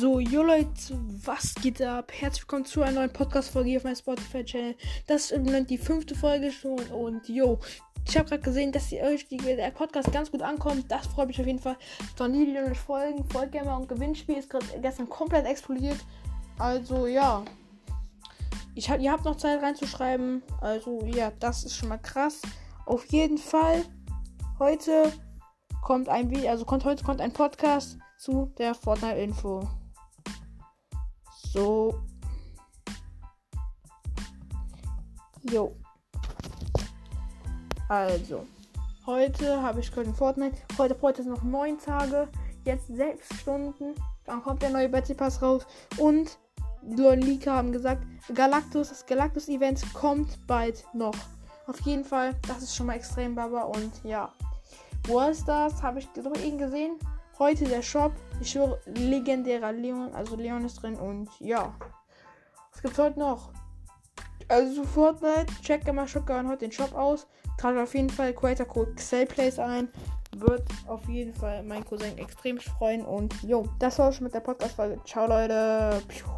So, jo Leute, was geht ab? Herzlich willkommen zu einer neuen Podcast-Folge auf meinem Spotify-Channel. Das ist im Moment die fünfte Folge schon und jo, ich habe gerade gesehen, dass die, der Podcast ganz gut ankommt. Das freut mich auf jeden Fall. Dann die, die euch folgen, folgt gerne mal und Gewinnspiel ist gerade gestern komplett explodiert. Also ja, ich hab, ihr habt noch Zeit reinzuschreiben. Also ja, das ist schon mal krass. Auf jeden Fall, heute kommt ein Video, also kommt heute kommt ein Podcast zu der Fortnite-Info. So. Jo. Also. Heute habe ich gerade Fortnite. Heute, heute sind noch 9 Tage. Jetzt 6 Stunden. Dann kommt der neue Battle Pass raus. Und Leute Leaker haben gesagt, Galactus, das Galactus-Event kommt bald noch. Auf jeden Fall, das ist schon mal extrem baba. Und ja. Wallstars habe ich doch eben gesehen. Heute der Shop. Ich höre legendärer Leon. Also Leon ist drin und ja. Was gibt's heute noch? Also Fortnite. Check immer Shotgun heute den Shop aus. Trage auf jeden Fall Creator Code Xellplays ein. Wird auf jeden Fall mein Cousin extrem freuen. Und jo, das war's schon mit der Podcast-Folge. Ciao, Leute. Piu.